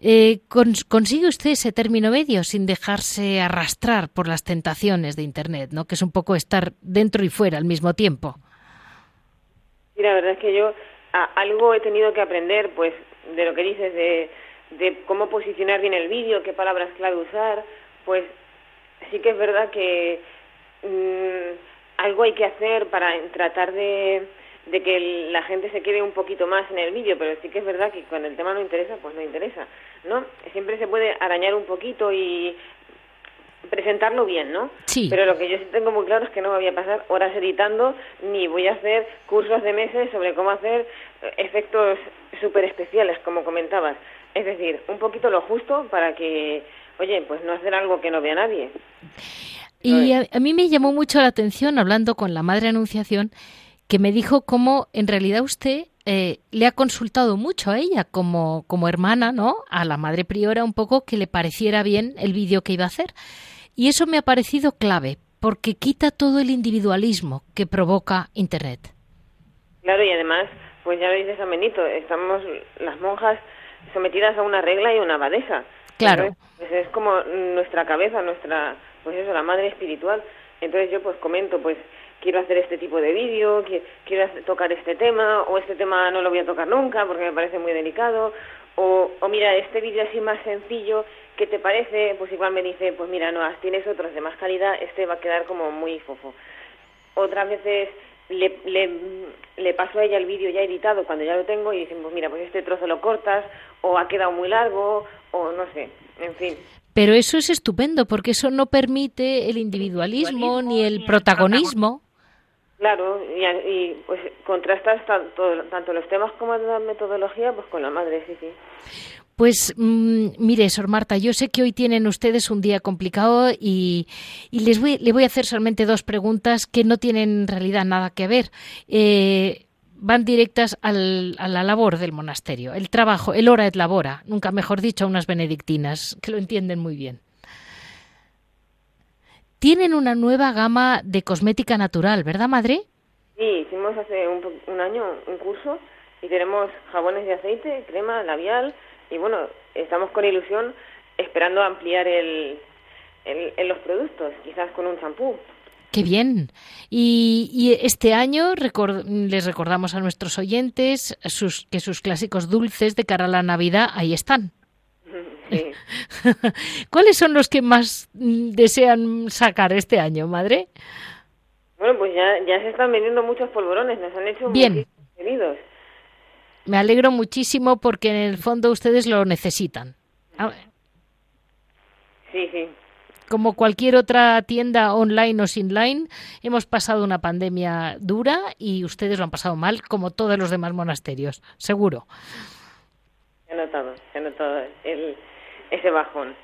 eh, ¿Consigue usted ese término medio sin dejarse arrastrar por las tentaciones de Internet, ¿no? que es un poco estar dentro y fuera al mismo tiempo? Sí, la verdad es que yo algo he tenido que aprender, pues, de lo que dices, de, de cómo posicionar bien el vídeo, qué palabras clave usar, pues sí que es verdad que mm, algo hay que hacer para tratar de de que la gente se quede un poquito más en el vídeo, pero sí que es verdad que cuando el tema no interesa, pues no interesa, ¿no? Siempre se puede arañar un poquito y presentarlo bien, ¿no? Sí. Pero lo que yo sí tengo muy claro es que no me voy a pasar horas editando ni voy a hacer cursos de meses sobre cómo hacer efectos súper especiales, como comentabas. Es decir, un poquito lo justo para que, oye, pues no hacer algo que no vea nadie. Y a, a mí me llamó mucho la atención, hablando con la Madre Anunciación, que me dijo cómo en realidad usted eh, le ha consultado mucho a ella como, como hermana, ¿no? A la madre priora un poco que le pareciera bien el vídeo que iba a hacer. Y eso me ha parecido clave, porque quita todo el individualismo que provoca Internet. Claro, y además, pues ya lo dice San Benito, estamos las monjas sometidas a una regla y una abadesa. Claro. pues es como nuestra cabeza, nuestra, pues eso, la madre espiritual. Entonces yo pues comento, pues quiero hacer este tipo de vídeo, quiero tocar este tema, o este tema no lo voy a tocar nunca porque me parece muy delicado, o, o mira, este vídeo así más sencillo, ¿qué te parece? Pues igual me dice, pues mira, no, tienes otros de más calidad, este va a quedar como muy fofo. Otras veces le, le, le paso a ella el vídeo ya editado cuando ya lo tengo y dicen, pues mira, pues este trozo lo cortas o ha quedado muy largo o no sé, en fin. Pero eso es estupendo porque eso no permite el individualismo ni el protagonismo. Claro, y, pues contrastas tanto, tanto los temas como la metodología pues con la madre, sí, sí. Pues mm, mire, Sor Marta, yo sé que hoy tienen ustedes un día complicado y, les voy, le voy a hacer solamente dos preguntas que no tienen en realidad nada que ver. Eh, van directas al, a la labor del monasterio, el trabajo, el hora et labora, nunca mejor dicho, a unas benedictinas, que lo entienden muy bien. Tienen una nueva gama de cosmética natural, ¿verdad, madre? Sí, hicimos hace un, un año un curso y tenemos jabones de aceite, crema, labial, y bueno, estamos con ilusión esperando ampliar el, el, los productos, quizás con un champú. Qué bien. Y, este año les recordamos a nuestros oyentes sus, que sus clásicos dulces de cara a la Navidad ahí están. Sí. ¿Cuáles son los que más desean sacar este año, madre? Bueno, pues ya, ya se están vendiendo muchos polvorones, nos han hecho bien. pedidos. Me alegro muchísimo porque en el fondo ustedes lo necesitan. Sí, sí. Como cualquier otra tienda online o sin line, hemos pasado una pandemia dura y ustedes lo han pasado mal, como todos los demás monasterios, seguro. Se notado, se ha notado ese bajón.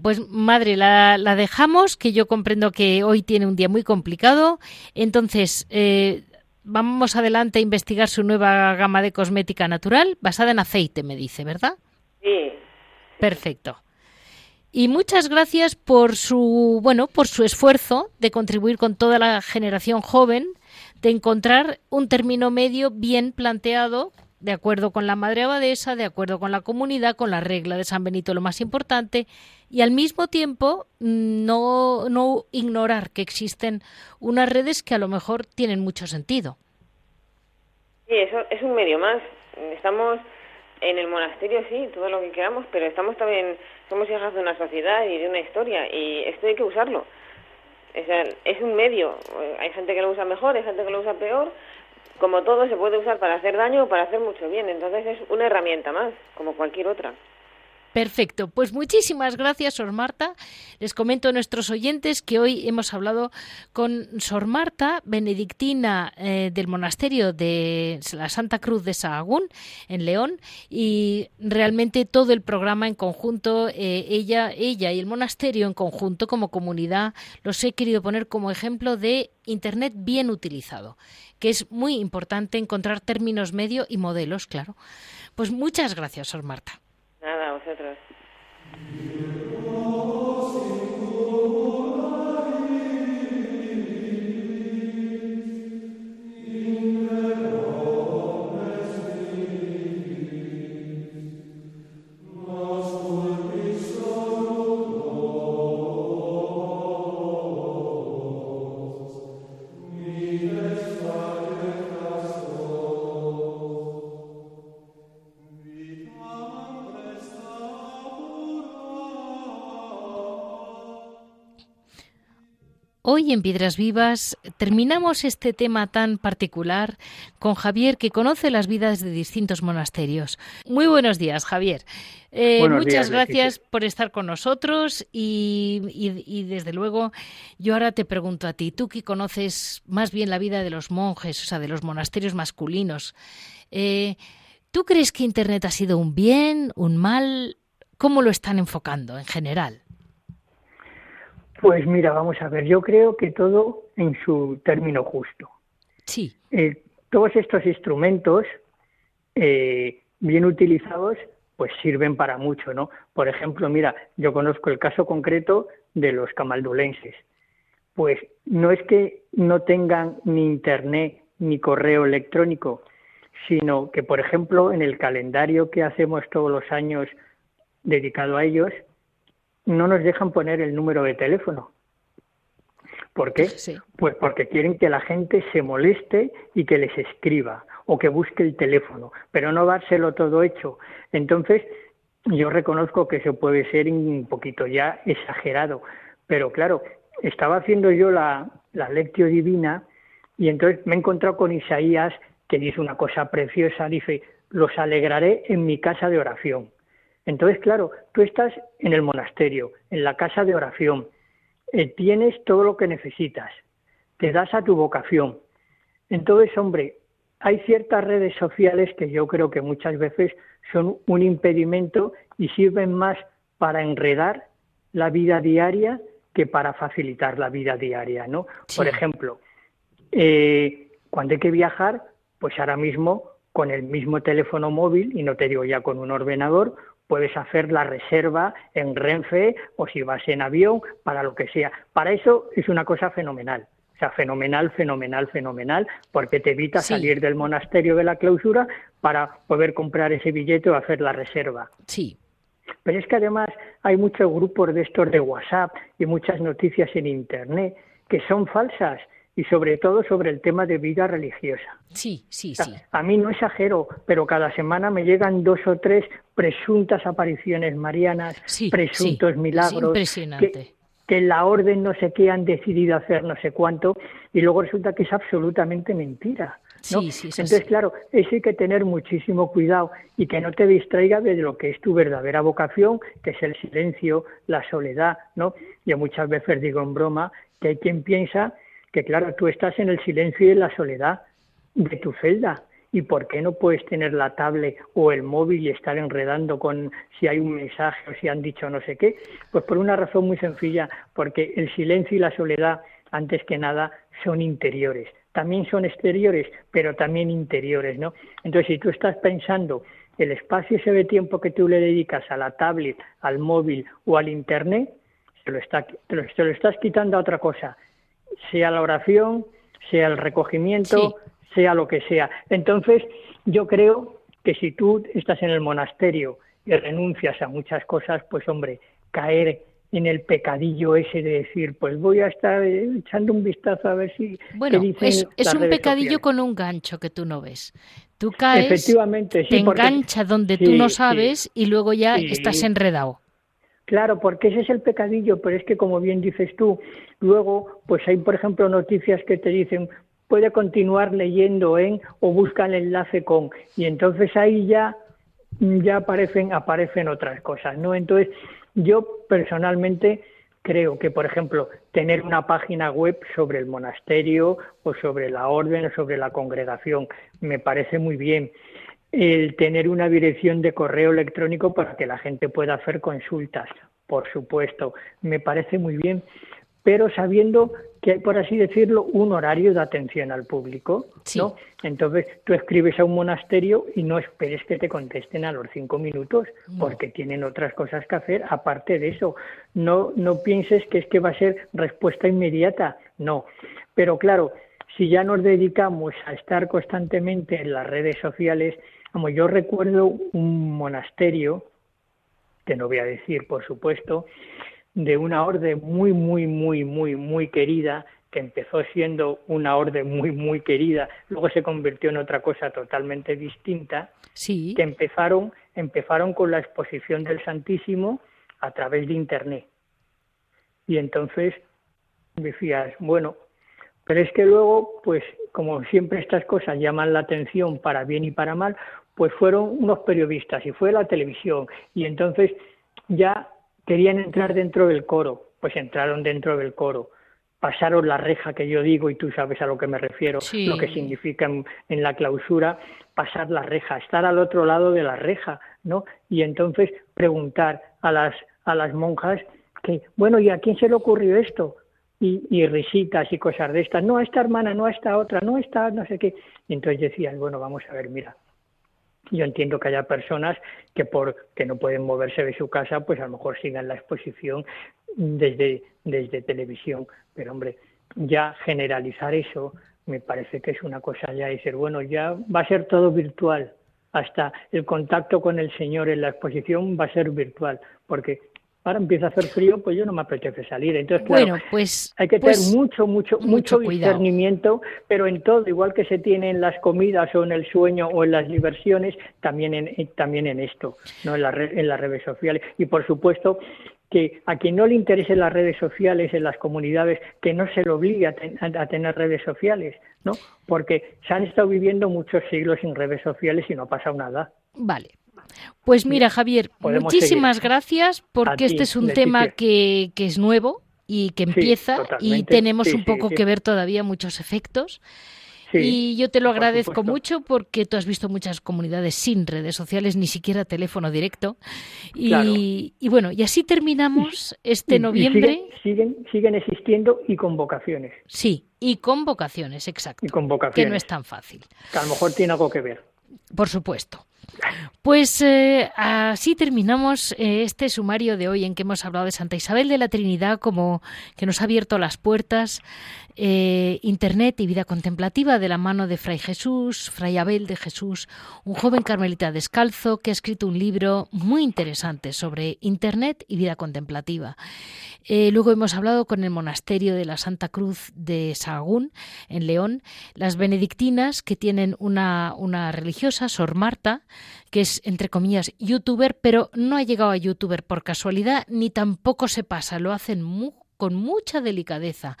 Pues madre, la, la, dejamos, que yo comprendo que hoy tiene un día muy complicado. Entonces, eh, vamos adelante a investigar su nueva gama de cosmética natural basada en aceite, me dice, ¿verdad? Sí. Perfecto. Y muchas gracias por su, bueno, por su esfuerzo de contribuir con toda la generación joven, de encontrar un término medio bien planteado, de acuerdo con la madre abadesa, de acuerdo con la comunidad, con la regla de San Benito, lo más importante, y al mismo tiempo no, no ignorar que existen unas redes que a lo mejor tienen mucho sentido. Sí, eso es un medio más. Estamos en el monasterio, sí, todo lo que queramos, pero estamos también, somos hijas de una sociedad y de una historia, y esto hay que usarlo. es un medio. Hay gente que lo usa mejor, hay gente que lo usa peor. Como todo, se puede usar para hacer daño o para hacer mucho bien. Entonces es una herramienta más, como cualquier otra. Perfecto, pues muchísimas gracias, Sor Marta. Les comento a nuestros oyentes que hoy hemos hablado con Sor Marta, benedictina eh, del monasterio de la Santa Cruz de Sahagún, en León, y realmente todo el programa en conjunto, eh, ella, ella y el monasterio en conjunto como comunidad, los he querido poner como ejemplo de Internet bien utilizado, que es muy importante encontrar términos medio y modelos, claro. Pues muchas gracias, Sor Marta. Nada, vosotros. Hoy en Piedras Vivas terminamos este tema tan particular con Javier que conoce las vidas de distintos monasterios. Muy buenos días, Javier. Eh, muchas gracias por estar con nosotros y, desde luego yo ahora te pregunto a ti, tú que conoces más bien la vida de los monjes, o sea, de los monasterios masculinos, eh, ¿tú crees que Internet ha sido un bien, un mal? ¿Cómo lo están enfocando en general? Pues mira, vamos a ver, yo creo que todo en su término justo. Sí. Eh, todos estos instrumentos, eh, bien utilizados, pues sirven para mucho, ¿no? Por ejemplo, mira, yo conozco el caso concreto de los camaldulenses. Pues no es que no tengan ni internet ni correo electrónico, sino que, por ejemplo, en el calendario que hacemos todos los años dedicado a ellos, no nos dejan poner el número de teléfono. ¿Por qué? Pues porque quieren que la gente se moleste y que les escriba o que busque el teléfono, pero no dárselo todo hecho. Entonces, yo reconozco que eso puede ser un poquito ya exagerado, pero claro, estaba haciendo yo la, la lectio divina Y entonces me he encontrado con Isaías que dice una cosa preciosa, dice, los alegraré en mi casa de oración. Entonces, claro, tú estás en el monasterio, en la casa de oración, eh, tienes todo lo que necesitas, te das a tu vocación. Entonces, hombre, hay ciertas redes sociales que yo creo que muchas veces son un impedimento y sirven más para enredar la vida diaria que para facilitar la vida diaria, ¿no? Por ejemplo, eh, cuando hay que viajar, pues ahora mismo con el mismo teléfono móvil, y no te digo ya con un ordenador, puedes hacer la reserva en Renfe o si vas en avión, para lo que sea. Para eso es una cosa fenomenal. O sea, fenomenal, fenomenal, fenomenal, porque te evita salir del monasterio de la clausura para poder comprar ese billete o hacer la reserva. Sí. Pero es que además hay muchos grupos de estos de WhatsApp y muchas noticias en Internet que son falsas y sobre todo sobre el tema de vida religiosa. Sí, sí, sí. A mí no exagero, pero cada semana me llegan dos o tres presuntas apariciones marianas, presuntos milagros. impresionante. Que, la orden no sé qué han decidido hacer no sé cuánto y luego resulta que es absolutamente mentira. ¿no? Entonces, claro, eso hay que tener muchísimo cuidado y que no te distraiga de lo que es tu verdadera vocación, que es el silencio, la soledad, ¿no? Yo muchas veces digo en broma que hay quien piensa que claro, tú estás en el silencio y en la soledad de tu celda. ¿Y por qué no puedes tener la tablet o el móvil y estar enredando con si hay un mensaje o si han dicho no sé qué? Pues por una razón muy sencilla, porque el silencio y la soledad, antes que nada, son interiores. También son exteriores, pero también interiores, ¿no? Entonces, si tú estás pensando el espacio ese de tiempo que tú le dedicas a la tablet, al móvil o al internet, se lo, está, te lo estás quitando a otra cosa sea la oración, sea el recogimiento, sea lo que sea. Entonces, yo creo que si tú estás en el monasterio y renuncias a muchas cosas, pues hombre, caer en el pecadillo ese de decir, pues voy a estar echando un vistazo a ver si... Bueno, es, es un pecadillo con un gancho que tú no ves. Tú caes, Efectivamente, te engancha donde tú no sabes y luego ya estás enredado. Claro, porque ese es el pecadillo, pero es que como bien dices tú, luego pues hay por ejemplo noticias que te dicen puede continuar leyendo en o busca el enlace con y entonces ahí ya ya aparecen aparecen otras cosas, ¿no? Entonces yo personalmente creo que por ejemplo tener una página web sobre el monasterio o sobre la orden o sobre la congregación me parece muy bien el tener una dirección de correo electrónico para que la gente pueda hacer consultas, por supuesto, me parece muy bien, pero sabiendo que hay, por así decirlo, un horario de atención al público, ¿no? Entonces tú escribes a un monasterio y no esperes que te contesten a los cinco minutos, porque tienen otras cosas que hacer aparte de eso. No, no pienses que es que va a ser respuesta inmediata, no. Pero claro, si ya nos dedicamos a estar constantemente en las redes sociales, como yo recuerdo un monasterio, que no voy a decir, por supuesto, de una orden muy, muy, muy, muy, muy querida, que empezó siendo una orden muy, muy querida, luego se convirtió en otra cosa totalmente distinta, sí. que empezaron, empezaron con la exposición del Santísimo a través de Internet. Y entonces decías, bueno, pero es que luego, pues como siempre estas cosas llaman la atención para bien y para mal, pues fueron unos periodistas y fue la televisión y entonces ya querían entrar dentro del coro, pues entraron dentro del coro, pasaron la reja que yo digo y tú sabes a lo que me refiero, lo que significa en, en, la clausura pasar la reja, estar al otro lado de la reja, ¿no? Y entonces preguntar a las a las monjas que, bueno, ¿y a quién se le ocurrió esto? Y, y, risitas y cosas de estas, no a esta hermana, no a esta otra, no a esta, no sé qué. Y entonces decían, bueno, vamos a ver, mira, yo entiendo que haya personas que por que no pueden moverse de su casa, pues a lo mejor sigan la exposición desde, desde televisión. Pero hombre, ya generalizar eso me parece que es una cosa ya decir, bueno, ya va a ser todo virtual. Hasta el contacto con el Señor en la exposición va a ser virtual, porque ahora empieza a hacer frío, pues yo no me apetece salir. Entonces, claro, bueno, pues, hay que tener pues mucho, mucho, mucho, discernimiento, pero en todo, igual que se tiene en las comidas o en el sueño o en las diversiones, también en, también en esto, ¿no? en, la en las redes sociales. Y por supuesto que a quien no le interesen las redes sociales en las comunidades, que no se le obligue a, tener redes sociales, ¿no? Porque se han estado viviendo muchos siglos sin redes sociales y no ha pasado nada. Vale. Pues mira, Javier, muchísimas gracias porque este es un tema que, que, es nuevo y que empieza y tenemos un poco que ver todavía muchos efectos y yo te lo agradezco mucho porque tú has visto muchas comunidades sin redes sociales, ni siquiera teléfono directo. Y, bueno, y así terminamos este noviembre. siguen, siguen, existiendo y con vocaciones. Sí, y con vocaciones, exacto. Y con Que no es tan fácil. Que a lo mejor tiene algo que ver. Por supuesto. Pues eh, así terminamos eh, este sumario de hoy en que hemos hablado de Santa Isabel de la Trinidad como que nos ha abierto las puertas eh, Internet y vida contemplativa de la mano de Fray Jesús, Fray Abel de Jesús, un joven carmelita descalzo que ha escrito un libro muy interesante sobre Internet y vida contemplativa. Eh, luego hemos hablado con el monasterio de la Santa Cruz de Sahagún, en León, las benedictinas que tienen una, una religiosa, Sor Marta, que es, entre comillas, youtuber, pero no ha llegado a youtuber por casualidad, ni tampoco se pasa, lo hacen muy con mucha delicadeza.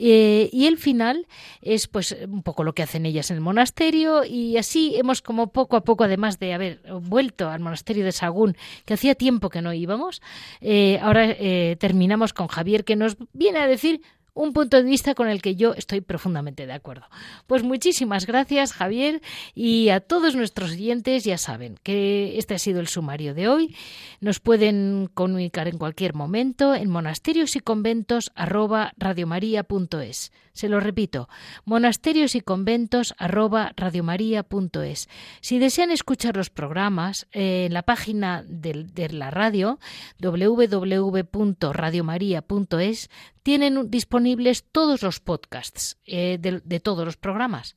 Eh, y el final es pues un poco lo que hacen ellas en el monasterio y así hemos como poco a poco, además de haber vuelto al monasterio de Sagún, que hacía tiempo que no íbamos, eh, ahora eh, terminamos con Javier que nos viene a decir un punto de vista con el que yo estoy profundamente de acuerdo. Pues muchísimas gracias, Javier, y a todos nuestros oyentes ya saben que este ha sido el sumario de hoy. Nos pueden comunicar en cualquier momento en monasterios y conventos Se lo repito, monasterios y conventos Si desean escuchar los programas eh, en la página de, de la radio www.radiomaria.es tienen disponibles todos los podcasts eh, de, de todos los programas.